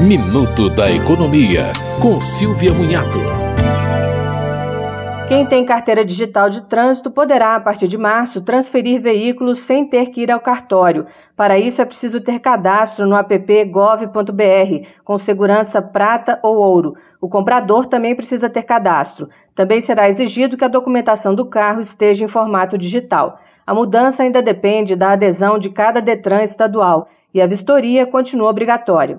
Minuto da Economia, com Silvia Munhato. Quem tem carteira digital de trânsito poderá, a partir de março, transferir veículos sem ter que ir ao cartório. Para isso, é preciso ter cadastro no app gov.br, com segurança prata ou ouro. O comprador também precisa ter cadastro. Também será exigido que a documentação do carro esteja em formato digital. A mudança ainda depende da adesão de cada Detran estadual e a vistoria continua obrigatória.